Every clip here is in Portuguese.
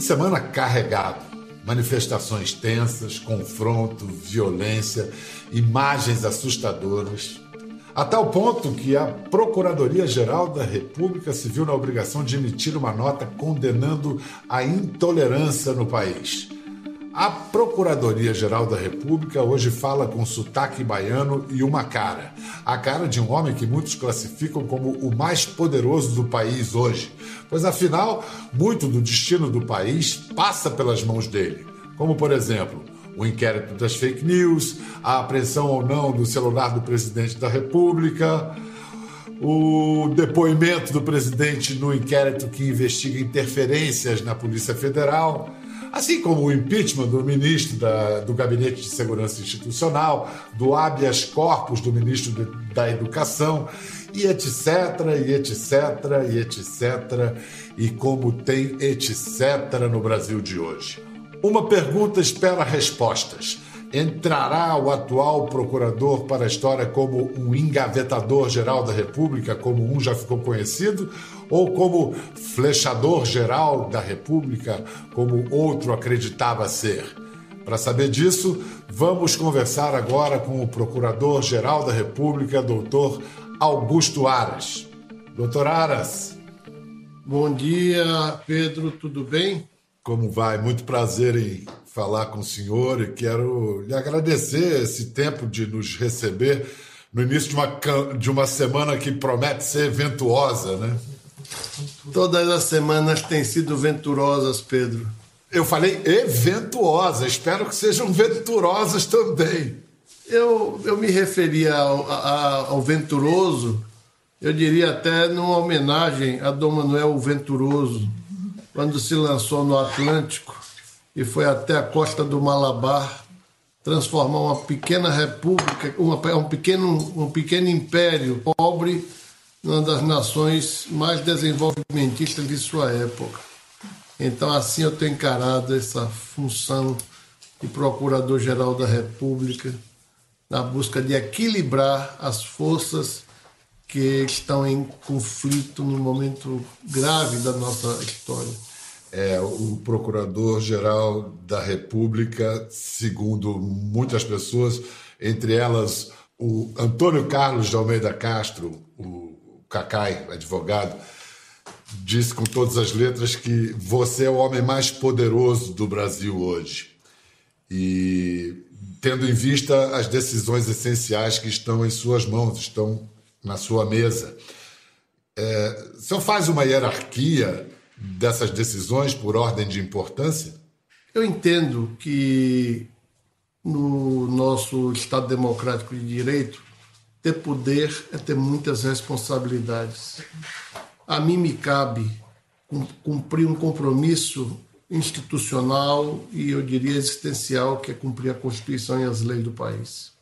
de semana carregado. Manifestações tensas, confronto, violência, imagens assustadoras. A tal ponto que a Procuradoria-Geral da República se viu na obrigação de emitir uma nota condenando a intolerância no país. A Procuradoria-Geral da República hoje fala com sotaque baiano e uma cara. A cara de um homem que muitos classificam como o mais poderoso do país hoje. Pois, afinal, muito do destino do país passa pelas mãos dele. Como, por exemplo, o inquérito das fake news, a apreensão ou não do celular do presidente da República, o depoimento do presidente no inquérito que investiga interferências na Polícia Federal assim como o impeachment do ministro da, do Gabinete de Segurança Institucional, do habeas corpus do ministro de, da Educação, e etc, e etc, e etc, e como tem etc no Brasil de hoje. Uma pergunta espera respostas. Entrará o atual procurador para a história como um engavetador geral da República, como um já ficou conhecido, ou como flechador geral da República, como outro acreditava ser? Para saber disso, vamos conversar agora com o Procurador-Geral da República, doutor Augusto Aras. Doutor Aras. Bom dia, Pedro, tudo bem? Como vai? Muito prazer em falar com o senhor e quero lhe agradecer esse tempo de nos receber no início de uma, de uma semana que promete ser ventuosa, né? Todas as semanas têm sido venturosas, Pedro. Eu falei eventuosas, espero que sejam venturosas também. Eu, eu me referia ao, ao venturoso, eu diria até numa homenagem a Dom Manuel Venturoso, quando se lançou no Atlântico e foi até a costa do Malabar transformar uma pequena república, uma, um, pequeno, um pequeno império pobre uma das nações mais desenvolvimentistas de sua época. Então, assim eu tenho encarado essa função de Procurador-Geral da República na busca de equilibrar as forças que estão em conflito num momento grave da nossa história. É, o Procurador-Geral da República, segundo muitas pessoas, entre elas o Antônio Carlos de Almeida Castro, o Cacai, advogado, disse com todas as letras que você é o homem mais poderoso do Brasil hoje. E tendo em vista as decisões essenciais que estão em suas mãos, estão na sua mesa. É, o senhor faz uma hierarquia dessas decisões por ordem de importância? Eu entendo que no nosso Estado Democrático de Direito, ter poder é ter muitas responsabilidades. A mim me cabe cumprir um compromisso institucional e eu diria existencial, que é cumprir a Constituição e as leis do país.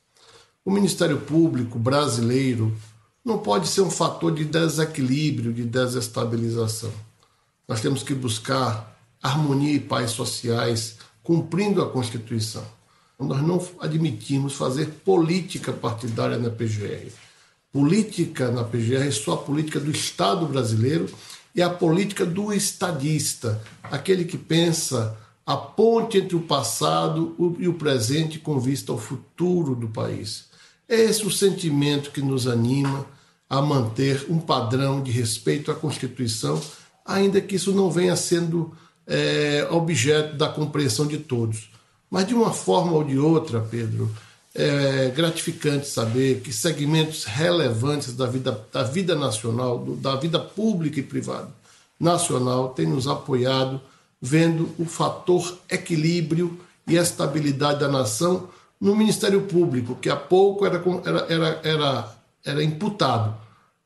O Ministério Público brasileiro não pode ser um fator de desequilíbrio, de desestabilização. Nós temos que buscar harmonia e paz sociais, cumprindo a Constituição. Nós não admitimos fazer política partidária na PGR. Política na PGR é só a política do Estado brasileiro e a política do estadista, aquele que pensa a ponte entre o passado e o presente com vista ao futuro do país. É esse o sentimento que nos anima a manter um padrão de respeito à Constituição, ainda que isso não venha sendo é, objeto da compreensão de todos. Mas de uma forma ou de outra, Pedro, é gratificante saber que segmentos relevantes da vida, da vida nacional, da vida pública e privada nacional, têm nos apoiado, vendo o fator equilíbrio e estabilidade da nação no Ministério Público, que há pouco era, era, era, era, imputado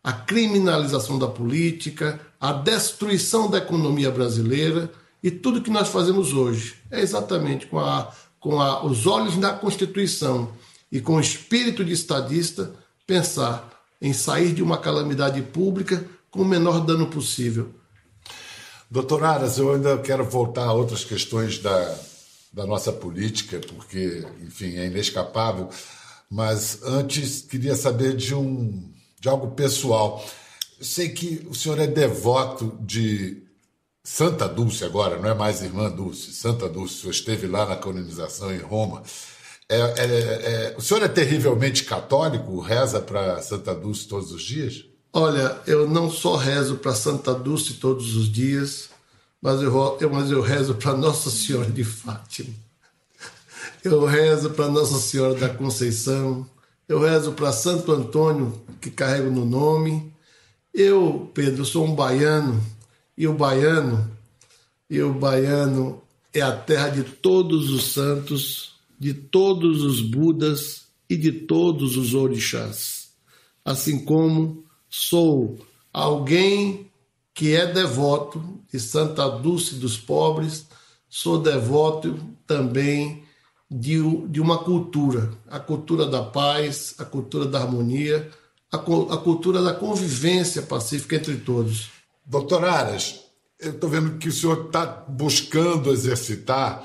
a criminalização da política, a destruição da economia brasileira e tudo que nós fazemos hoje é exatamente com, a, com a, os olhos na Constituição e com o espírito de estadista pensar em sair de uma calamidade pública com o menor dano possível. Doutor Aras, eu ainda quero voltar a outras questões da, da nossa política, porque, enfim, é inescapável. Mas antes queria saber de um de algo pessoal. Eu sei que o senhor é devoto de Santa Dulce agora, não é mais Irmã Dulce, Santa Dulce, esteve lá na colonização em Roma. É, é, é, o senhor é terrivelmente católico, reza para Santa Dulce todos os dias? Olha, eu não só rezo para Santa Dulce todos os dias, mas eu mas eu rezo para Nossa Senhora de Fátima. Eu rezo para Nossa Senhora da Conceição, eu rezo para Santo Antônio, que carrego no nome. Eu, Pedro, sou um baiano e o baiano, e o baiano é a terra de todos os santos, de todos os budas e de todos os orixás. Assim como sou alguém que é devoto de Santa Dulce dos Pobres, sou devoto também de, de uma cultura, a cultura da paz, a cultura da harmonia, a, a cultura da convivência pacífica entre todos. Doutor Aras, eu estou vendo que o senhor está buscando exercitar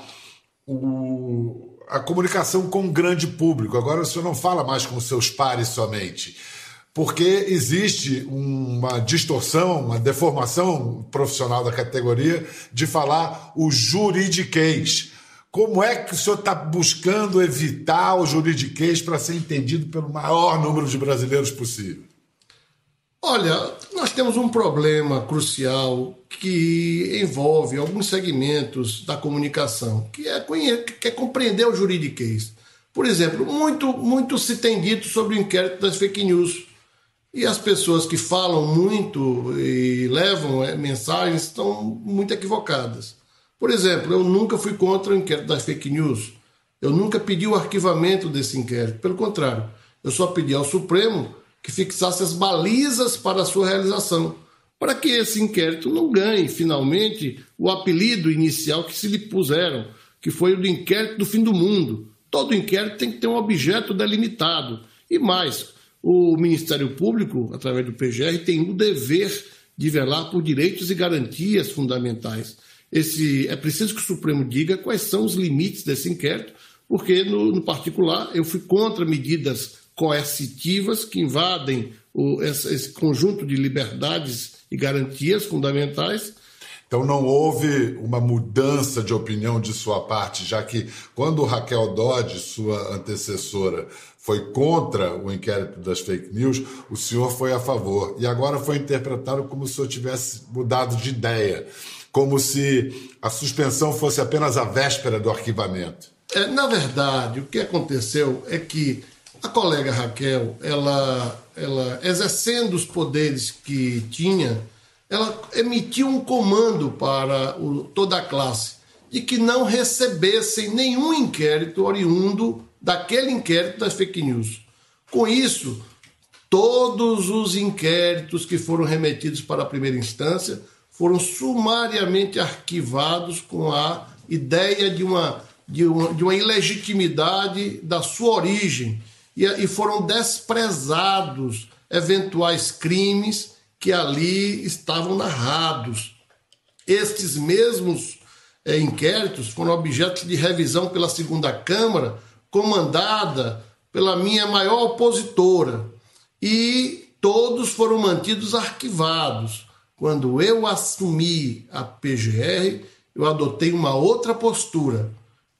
o, a comunicação com o grande público. Agora o senhor não fala mais com seus pares somente, porque existe uma distorção, uma deformação profissional da categoria de falar o juridiquês. Como é que o senhor está buscando evitar o juridiquês para ser entendido pelo maior número de brasileiros possível? Olha, nós temos um problema crucial que envolve alguns segmentos da comunicação, que é, que é compreender o juridiquês. Por exemplo, muito, muito se tem dito sobre o inquérito das fake news. E as pessoas que falam muito e levam é, mensagens estão muito equivocadas. Por exemplo, eu nunca fui contra o inquérito das fake news. Eu nunca pedi o arquivamento desse inquérito. Pelo contrário, eu só pedi ao Supremo que fixasse as balizas para a sua realização, para que esse inquérito não ganhe, finalmente, o apelido inicial que se lhe puseram, que foi o do inquérito do fim do mundo. Todo inquérito tem que ter um objeto delimitado. E mais, o Ministério Público, através do PGR, tem o dever de velar por direitos e garantias fundamentais. Esse, é preciso que o Supremo diga quais são os limites desse inquérito, porque, no, no particular, eu fui contra medidas coercitivas que invadem o, esse, esse conjunto de liberdades e garantias fundamentais. Então não houve uma mudança de opinião de sua parte, já que quando Raquel Dodge, sua antecessora, foi contra o inquérito das fake news, o senhor foi a favor. E agora foi interpretado como se o senhor tivesse mudado de ideia, como se a suspensão fosse apenas a véspera do arquivamento. É, na verdade, o que aconteceu é que a colega Raquel, ela, ela exercendo os poderes que tinha, ela emitiu um comando para o, toda a classe de que não recebessem nenhum inquérito oriundo daquele inquérito das fake news. Com isso, todos os inquéritos que foram remetidos para a primeira instância foram sumariamente arquivados com a ideia de uma, de uma, de uma ilegitimidade da sua origem e, e foram desprezados eventuais crimes que ali estavam narrados. Estes mesmos é, inquéritos foram objeto de revisão pela segunda Câmara, comandada pela minha maior opositora, e todos foram mantidos arquivados. Quando eu assumi a PGR, eu adotei uma outra postura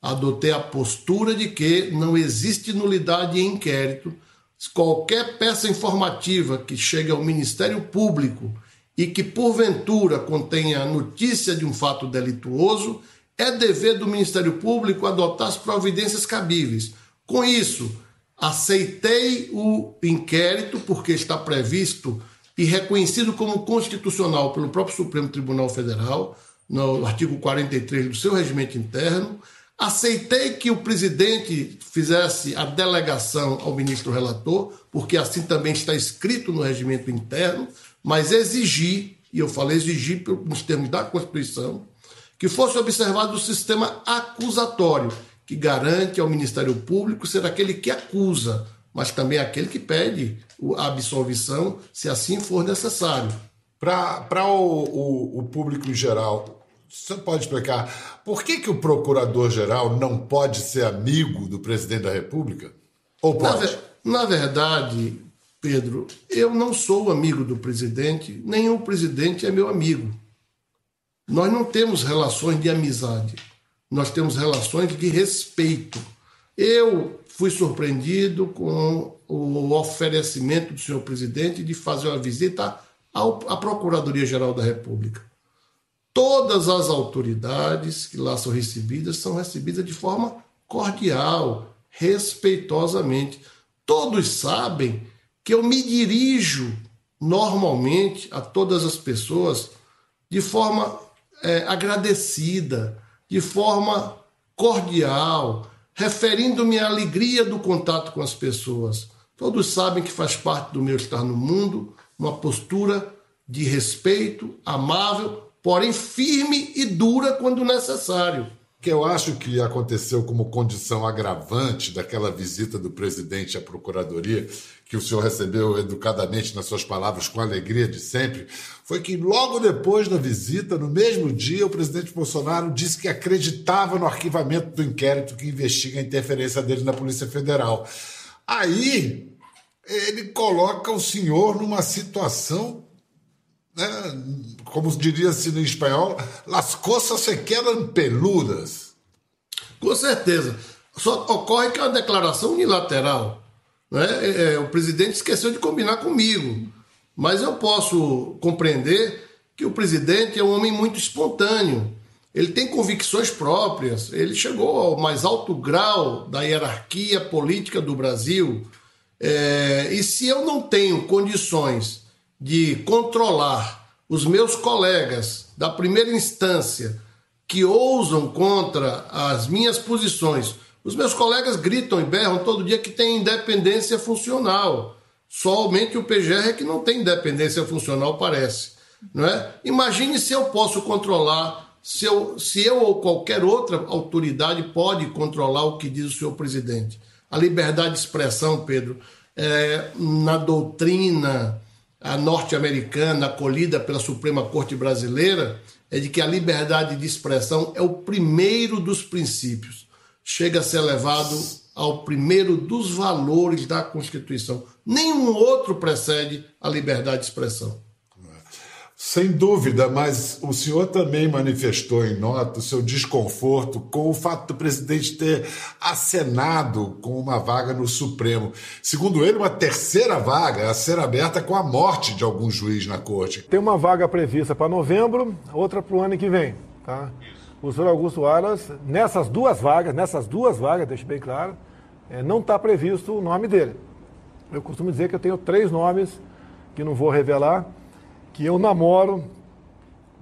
adotei a postura de que não existe nulidade em inquérito. Qualquer peça informativa que chegue ao Ministério Público e que porventura contenha notícia de um fato delituoso, é dever do Ministério Público adotar as providências cabíveis. Com isso, aceitei o inquérito porque está previsto e reconhecido como constitucional pelo próprio Supremo Tribunal Federal, no artigo 43 do seu regimento interno. Aceitei que o presidente fizesse a delegação ao ministro relator, porque assim também está escrito no regimento interno, mas exigi, e eu falei exigi nos termos da Constituição, que fosse observado o sistema acusatório, que garante ao Ministério Público ser aquele que acusa, mas também aquele que pede a absolvição, se assim for necessário. Para o, o, o público em geral, você pode explicar por que, que o procurador-geral não pode ser amigo do presidente da República? Ou pode? Na, na, verdade, Pedro, eu não sou amigo do presidente, nem o presidente é meu amigo. nós não temos relações de amizade, nós temos relações de respeito. Eu fui surpreendido com o oferecimento do senhor presidente de fazer uma visita à Procuradoria-Geral da República. Todas as autoridades que lá são recebidas são recebidas de forma cordial, respeitosamente. Todos sabem que eu me dirijo normalmente a todas as pessoas de forma é, agradecida, de forma cordial, referindo-me à alegria do contato com as pessoas. Todos sabem que faz parte do meu estar no mundo uma postura de respeito, amável, porém firme e dura quando necessário que eu acho que aconteceu como condição agravante daquela visita do presidente à Procuradoria, que o senhor recebeu educadamente nas suas palavras, com alegria de sempre, foi que logo depois da visita, no mesmo dia, o presidente Bolsonaro disse que acreditava no arquivamento do inquérito que investiga a interferência dele na Polícia Federal. Aí ele coloca o senhor numa situação né, como diria-se no espanhol, las cosas se quedam peludas. Com certeza. Só ocorre que é uma declaração unilateral. Né? É, é, o presidente esqueceu de combinar comigo. Mas eu posso compreender que o presidente é um homem muito espontâneo. Ele tem convicções próprias. Ele chegou ao mais alto grau da hierarquia política do Brasil. É, e se eu não tenho condições de controlar os meus colegas da primeira instância que ousam contra as minhas posições. Os meus colegas gritam e berram todo dia que tem independência funcional. Somente o PGR é que não tem independência funcional, parece. Não é? Imagine se eu posso controlar, se eu, se eu ou qualquer outra autoridade pode controlar o que diz o senhor presidente. A liberdade de expressão, Pedro, é, na doutrina a norte-americana acolhida pela Suprema Corte Brasileira é de que a liberdade de expressão é o primeiro dos princípios. Chega a ser levado ao primeiro dos valores da Constituição. Nenhum outro precede a liberdade de expressão. Sem dúvida, mas o senhor também manifestou em nota o seu desconforto com o fato do presidente ter acenado com uma vaga no Supremo. Segundo ele, uma terceira vaga a ser aberta com a morte de algum juiz na corte. Tem uma vaga prevista para novembro, outra para o ano que vem. Tá? O senhor Augusto Aras, nessas duas vagas, nessas duas vagas, deixe bem claro, é, não está previsto o nome dele. Eu costumo dizer que eu tenho três nomes que não vou revelar que eu namoro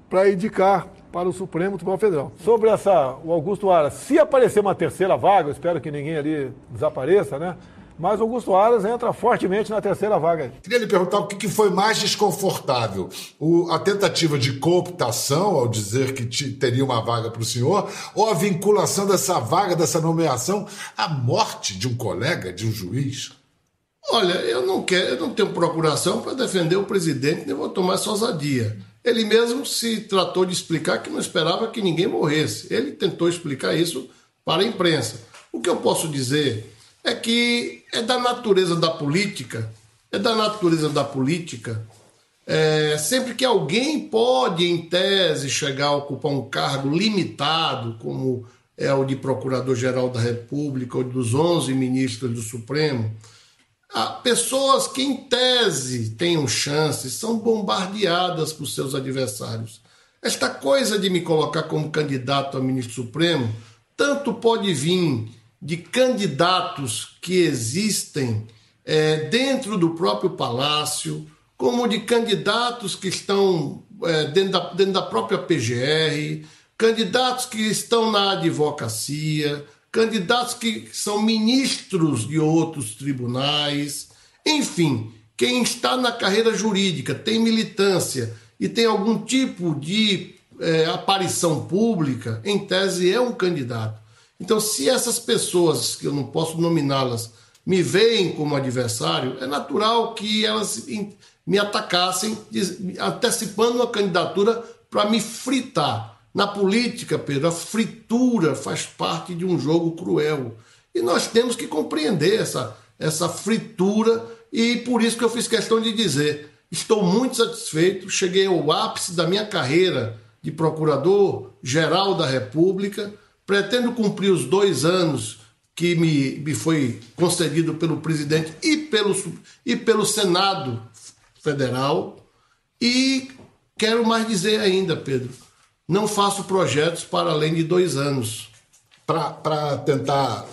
para indicar para o Supremo Tribunal Federal. Sobre essa, o Augusto Aras, se aparecer uma terceira vaga, eu espero que ninguém ali desapareça, né? Mas Augusto Aras entra fortemente na terceira vaga. Queria lhe perguntar o que foi mais desconfortável: o, a tentativa de cooptação, ao dizer que te, teria uma vaga para o senhor, ou a vinculação dessa vaga, dessa nomeação, à morte de um colega, de um juiz? Olha, eu não quero, eu não tenho procuração para defender o presidente, nem vou tomar essa ousadia. Ele mesmo se tratou de explicar que não esperava que ninguém morresse. Ele tentou explicar isso para a imprensa. O que eu posso dizer é que é da natureza da política, é da natureza da política. É, sempre que alguém pode, em tese, chegar a ocupar um cargo limitado, como é o de Procurador-Geral da República ou dos 11 ministros do Supremo, pessoas que, em tese, tenham chances são bombardeadas por seus adversários. Esta coisa de me colocar como candidato a ministro supremo tanto pode vir de candidatos que existem é, dentro do próprio palácio, como de candidatos que estão é, dentro, da, dentro da própria PGR, candidatos que estão na advocacia, candidatos que são ministros de outros tribunais, enfim, quem está na carreira jurídica, tem militância e tem algum tipo de é, aparição pública, em tese é um candidato. Então, se essas pessoas, que eu não posso nominá-las, me veem como adversário, é natural que elas me atacassem, antecipando uma candidatura para me fritar. Na política, Pedro, a fritura faz parte de um jogo cruel. E nós temos que compreender essa, essa fritura, e por isso que eu fiz questão de dizer: estou muito satisfeito, cheguei ao ápice da minha carreira de Procurador-Geral da República. Pretendo cumprir os dois anos que me, me foi concedido pelo presidente e pelo, e pelo Senado Federal. E quero mais dizer ainda, Pedro, não faço projetos para além de dois anos. Para tentar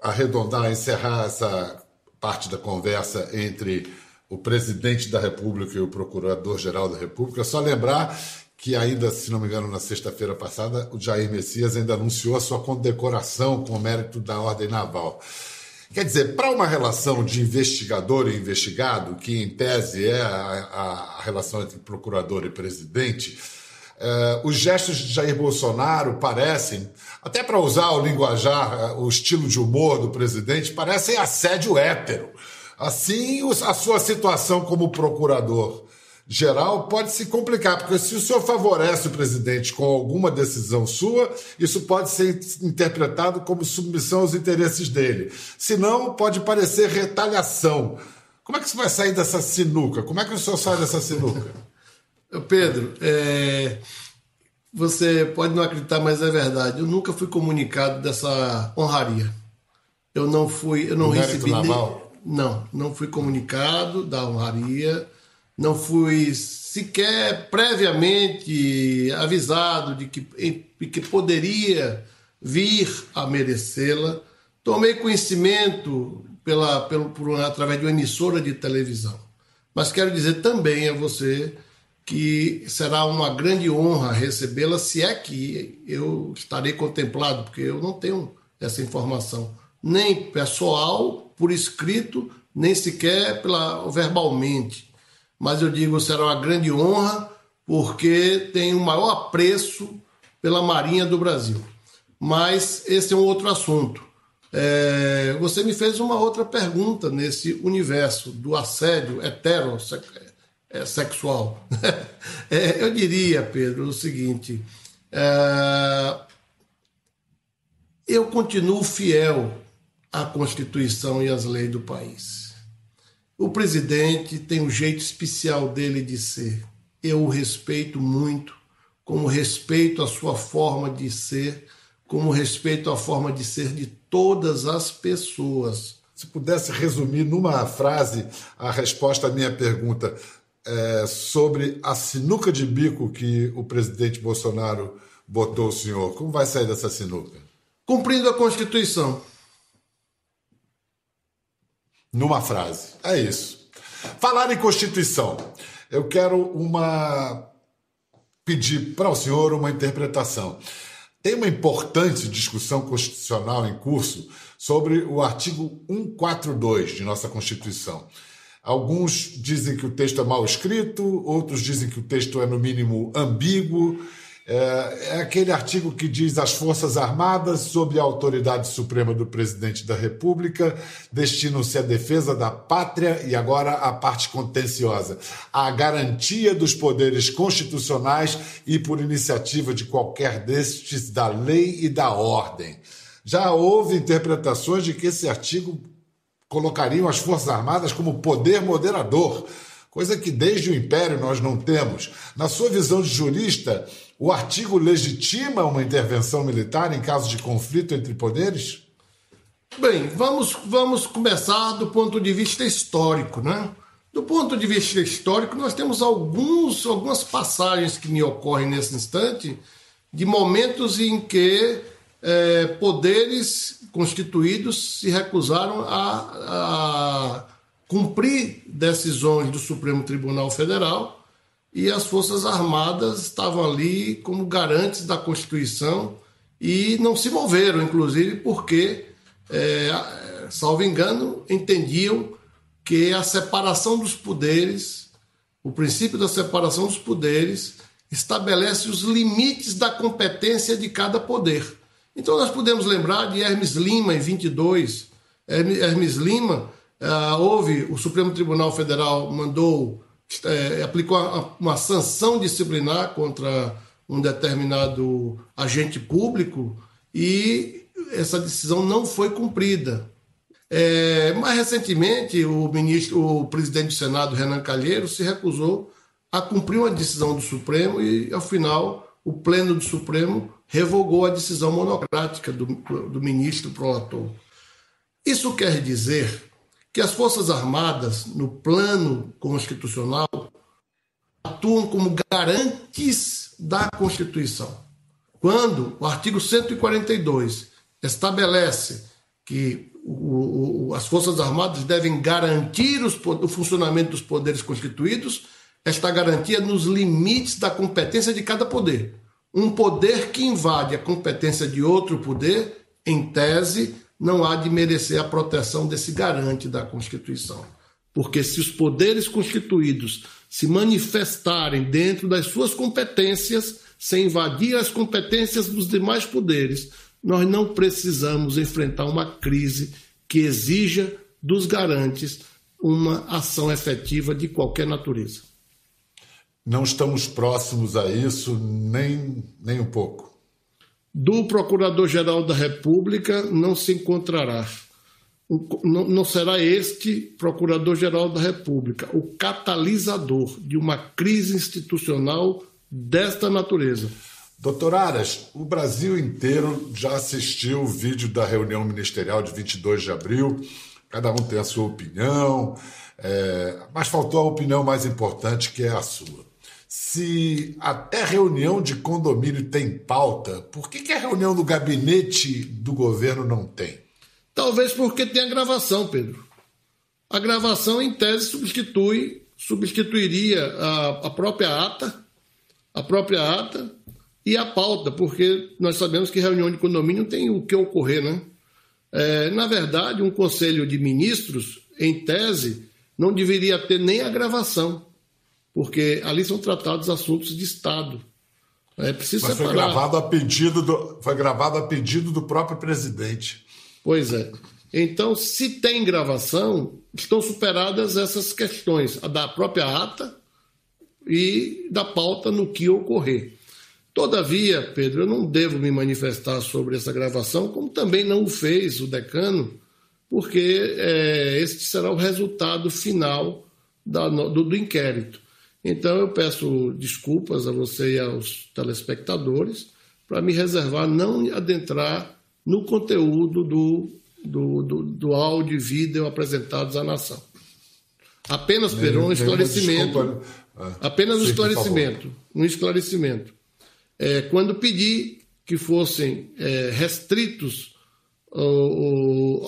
arredondar, encerrar essa parte da conversa entre o presidente da República e o procurador-geral da República, só lembrar que ainda, se não me engano, na sexta-feira passada, o Jair Messias ainda anunciou a sua condecoração com o mérito da Ordem Naval. Quer dizer, para uma relação de investigador e investigado, que em tese é a, a relação entre procurador e presidente, eh, os gestos de Jair Bolsonaro parecem, até para usar o linguajar, eh, o estilo de humor do presidente, parecem assédio hétero. Assim, a sua situação como procurador geral pode se complicar, porque se o senhor favorece o presidente com alguma decisão sua, isso pode ser interpretado como submissão aos interesses dele. Se não, pode parecer retaliação. Como é que você vai sair dessa sinuca? Como é que o senhor sai dessa sinuca? Pedro, é... você pode não acreditar, mas é verdade. Eu nunca fui comunicado dessa honraria. Eu não fui, eu não recebi. Naval? Não, não fui comunicado da honraria, não fui sequer previamente avisado de que, de que poderia vir a merecê-la. Tomei conhecimento pela, pelo, por, através de uma emissora de televisão. Mas quero dizer também a você que será uma grande honra recebê-la, se é que eu estarei contemplado, porque eu não tenho essa informação, nem pessoal por escrito, nem sequer pela, verbalmente. Mas eu digo, será uma grande honra, porque tenho o maior apreço pela Marinha do Brasil. Mas esse é um outro assunto. É, você me fez uma outra pergunta nesse universo do assédio heterossexual. É, eu diria, Pedro, o seguinte: é, eu continuo fiel a Constituição e as leis do país. O presidente tem um jeito especial dele de ser. Eu o respeito muito, como respeito a sua forma de ser, como respeito a forma de ser de todas as pessoas. Se pudesse resumir numa frase a resposta à minha pergunta é, sobre a sinuca de bico que o presidente Bolsonaro botou o senhor, como vai sair dessa sinuca? Cumprindo a Constituição numa frase. É isso. Falar em Constituição. Eu quero uma pedir para o senhor uma interpretação. Tem uma importante discussão constitucional em curso sobre o artigo 142 de nossa Constituição. Alguns dizem que o texto é mal escrito, outros dizem que o texto é, no mínimo, ambíguo. É, é, aquele artigo que diz as Forças Armadas, sob a autoridade suprema do presidente da República, destinam-se à defesa da pátria e agora a parte contenciosa, a garantia dos poderes constitucionais e, por iniciativa de qualquer destes, da lei e da ordem. Já houve interpretações de que esse artigo colocariam as Forças Armadas como poder moderador, coisa que desde o Império nós não temos. Na sua visão de jurista, o artigo legitima uma intervenção militar em caso de conflito entre poderes? Bem, vamos, vamos começar do ponto de vista histórico, né? Do ponto de vista histórico, nós temos alguns, algumas passagens que me ocorrem nesse instante de momentos em que é, poderes constituídos se recusaram a, a cumprir decisões do Supremo Tribunal Federal e as Forças Armadas estavam ali como garantes da Constituição e não se moveram, inclusive porque, é, salvo engano, entendiam que a separação dos poderes, o princípio da separação dos poderes, estabelece os limites da competência de cada poder. Então nós podemos lembrar de Hermes Lima em 22. Hermes Lima, uh, houve, o Supremo Tribunal Federal mandou é, aplicou uma, sanção disciplinar contra um determinado agente público e essa decisão não foi cumprida. É, mais recentemente, o ministro, o presidente do Senado, Renan Calheiros, se recusou a cumprir uma decisão do Supremo e, ao final, o Pleno do Supremo revogou a decisão monocrática do, do ministro Prolator. Isso quer dizer que as Forças Armadas, no plano constitucional, atuam como garantes da Constituição. Quando o artigo 142 estabelece que o, o, as Forças Armadas devem garantir os, o funcionamento dos poderes constituídos, esta garantia nos limites da competência de cada poder. Um poder que invade a competência de outro poder, em tese, não há de merecer a proteção desse garante da Constituição. Porque se os poderes constituídos se manifestarem dentro das suas competências, sem invadir as competências dos demais poderes, nós não precisamos enfrentar uma crise que exija dos garantes uma ação efetiva de qualquer natureza. Não estamos próximos a isso nem, nem um pouco. Do Procurador-Geral da República não se encontrará. Não, não será este Procurador-Geral da República o catalisador de uma crise institucional desta natureza. Doutor Aras, o Brasil inteiro já assistiu o vídeo da reunião ministerial de 22 de abril. Cada um tem a sua opinião, é, mas faltou a opinião mais importante, que é a sua. Se até reunião de condomínio tem pauta, por que, que a reunião do gabinete do governo não tem? Talvez porque tem a gravação, Pedro. A gravação, em tese, substitui, substituiria a, a própria ata, a própria ata e a pauta, porque nós sabemos que reunião de condomínio tem o que ocorrer, né? É, na verdade, um conselho de ministros, em tese, não deveria ter nem a gravação, porque ali são tratados assuntos de Estado. É preciso Mas separar. foi gravado a pedido do, foi gravado a pedido do próprio presidente. Pois é. Então, se tem gravação, estão superadas essas questões, a da própria ata e da pauta no que ocorrer. Todavia, Pedro, eu não devo me manifestar sobre essa gravação, como também não o fez o decano, porque é, este será o resultado final da, do, do inquérito. Então, eu peço desculpas a você e aos telespectadores para me reservar não adentrar no conteúdo do, do, do, do áudio e vídeo apresentados à nação. Apenas, Pedro, um esclarecimento. Apenas um esclarecimento. Um esclarecimento é, quando pedi que fossem é, restritos ao,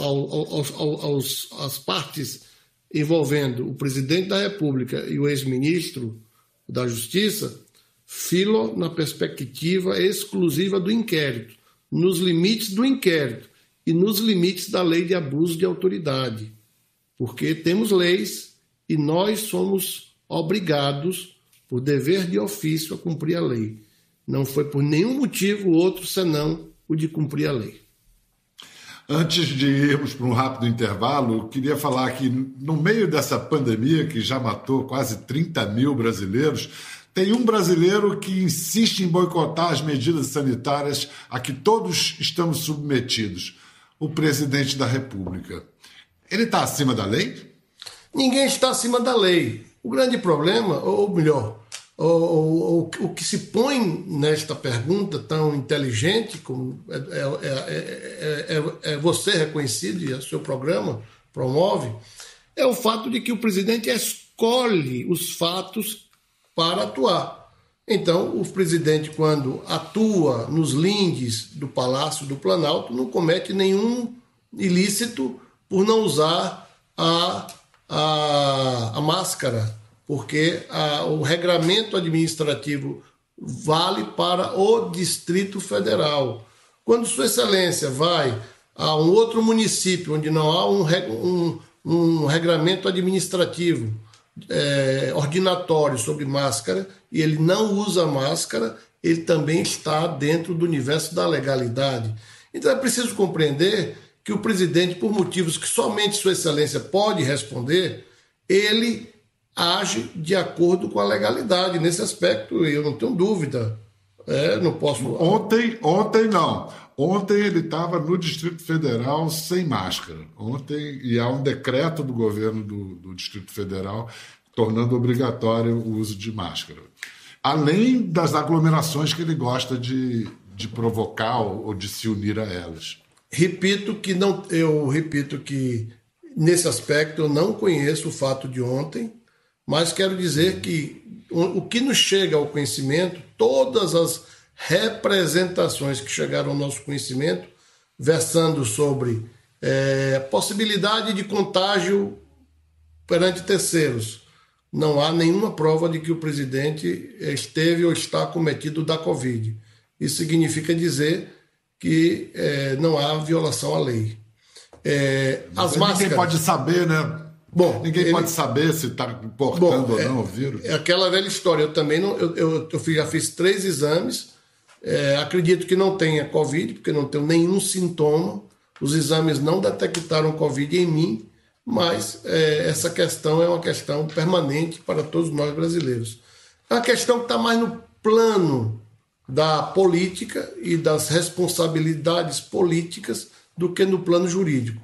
ao, ao, aos, às partes envolvendo o presidente da República e o ex-ministro da Justiça, filo na perspectiva exclusiva do inquérito, nos limites do inquérito e nos limites da lei de abuso de autoridade. Porque temos leis e nós somos obrigados, por dever de ofício, a cumprir a lei. Não foi por nenhum motivo outro senão o de cumprir a lei. Antes de irmos para um rápido intervalo, queria falar que, no meio dessa pandemia que já matou quase 30 mil brasileiros, tem um brasileiro que insiste em boicotar as medidas sanitárias a que todos estamos submetidos: o presidente da República. Ele está acima da lei? Ninguém está acima da lei. O grande problema, ou melhor, o, o, que se põe nesta pergunta tão inteligente, como é, é, é, é, você reconhecido e o seu programa promove, é o fato de que o presidente escolhe os fatos para atuar. Então, o presidente, quando atua nos lindes do Palácio do Planalto, não comete nenhum ilícito por não usar a, a, a máscara porque a, o regramento administrativo vale para o Distrito Federal. Quando Sua Excelência vai a um outro município onde não há um, um, um regramento administrativo é, ordinatório sobre máscara e ele não usa máscara, ele também está dentro do universo da legalidade. Então é preciso compreender que o presidente, por motivos que somente Sua Excelência pode responder, ele age de acordo com a legalidade nesse aspecto, eu não tenho dúvida. É, não posso. Ontem, ontem não. Ontem ele estava no Distrito Federal sem máscara. Ontem, e há um decreto do governo do, do Distrito Federal tornando obrigatório o uso de máscara. além das aglomerações que ele gosta de, de provocar ou de se unir a elas. Repito que não, eu repito que nesse aspecto eu não conheço o fato de ontem, mas quero dizer que o, que nos chega ao conhecimento, todas as representações que chegaram ao nosso conhecimento, versando sobre é, possibilidade de contágio perante terceiros. Não há nenhuma prova de que o presidente esteve ou está cometido da Covid. Isso significa dizer que é, não há violação à lei. É, as máscaras. Ninguém pode saber, né? Bom, ninguém ele... pode saber se está portando Bom, ou não é, o vírus. É aquela velha história. Eu também não, eu, eu, eu já fiz três exames. É, acredito que não tenha Covid, porque não tenho nenhum sintoma. Os exames não detectaram Covid em mim, mas é, essa questão é uma questão permanente para todos nós brasileiros. É uma questão que está mais no plano da política e das responsabilidades políticas do que no plano jurídico.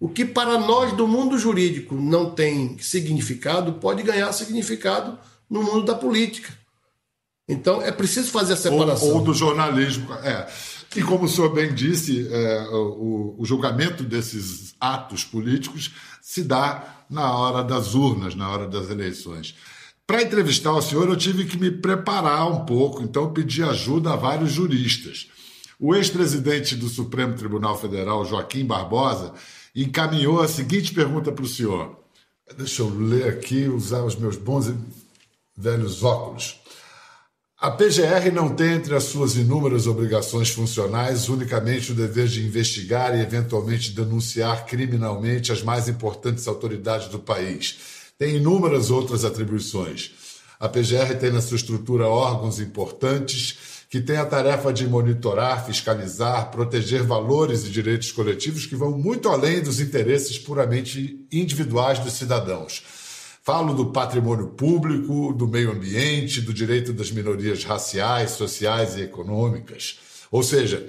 O que para nós do mundo jurídico não tem significado, pode ganhar significado no mundo da política. Então é preciso fazer a separação. Ou, ou do jornalismo. É. E como o senhor bem disse, é, o, o, julgamento desses atos políticos se dá na hora das urnas, na hora das eleições. Para entrevistar o senhor, eu tive que me preparar um pouco, então pedi ajuda a vários juristas. O ex-presidente do Supremo Tribunal Federal, Joaquim Barbosa, encaminhou a seguinte pergunta para o senhor. Deixa eu ler aqui, usar os meus bons e velhos óculos. A PGR não tem entre as suas inúmeras obrigações funcionais unicamente o dever de investigar e eventualmente denunciar criminalmente as mais importantes autoridades do país. Tem inúmeras outras atribuições. A PGR tem na sua estrutura órgãos importantes que tem a tarefa de monitorar, fiscalizar, proteger valores e direitos coletivos que vão muito além dos interesses puramente individuais dos cidadãos. Falo do patrimônio público, do meio ambiente, do direito das minorias raciais, sociais e econômicas. Ou seja,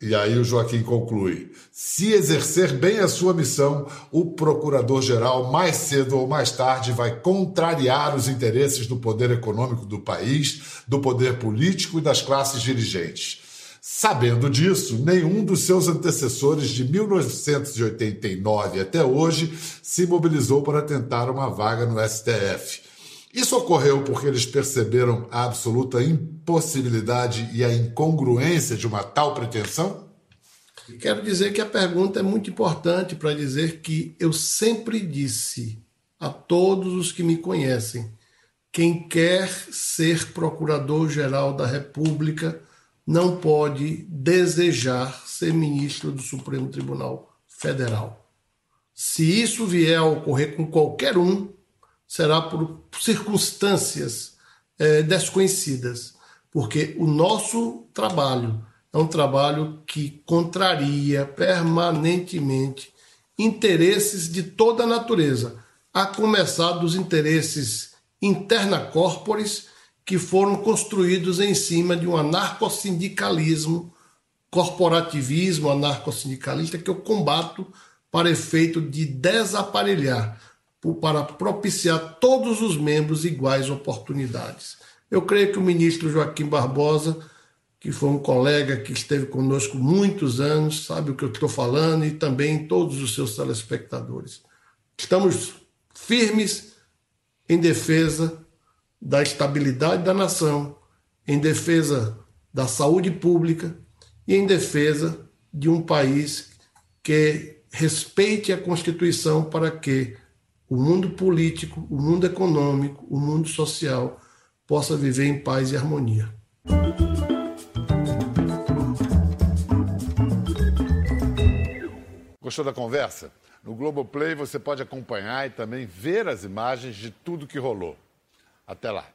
e aí o Joaquim conclui: se exercer bem a sua missão, o procurador-geral, mais cedo ou mais tarde, vai contrariar os interesses do poder econômico do país, do poder político e das classes dirigentes. Sabendo disso, nenhum dos seus antecessores de 1989 até hoje se mobilizou para tentar uma vaga no STF. Isso ocorreu porque eles perceberam a absoluta impossibilidade e a incongruência de uma tal pretensão? Quero dizer que a pergunta é muito importante para dizer que eu sempre disse a todos os que me conhecem: quem quer ser procurador-geral da República não pode desejar ser ministro do Supremo Tribunal Federal. Se isso vier a ocorrer com qualquer um, será por circunstâncias é, desconhecidas, porque o nosso trabalho é um trabalho que contraria permanentemente interesses de toda a natureza, a começar dos interesses interna corporis que foram construídos em cima de um anarcossindicalismo, corporativismo anarcossindicalista que eu combato para efeito de desaparelhar para propiciar todos os membros iguais oportunidades. Eu creio que o ministro Joaquim Barbosa, que foi um colega que esteve conosco muitos anos, sabe o que eu estou falando, e também todos os seus telespectadores. Estamos firmes em defesa da estabilidade da nação, em defesa da saúde pública e em defesa de um país que respeite a Constituição para que o mundo político, o mundo econômico, o mundo social possa viver em paz e harmonia. Gostou da conversa? No Globoplay você pode acompanhar e também ver as imagens de tudo que rolou. Até lá!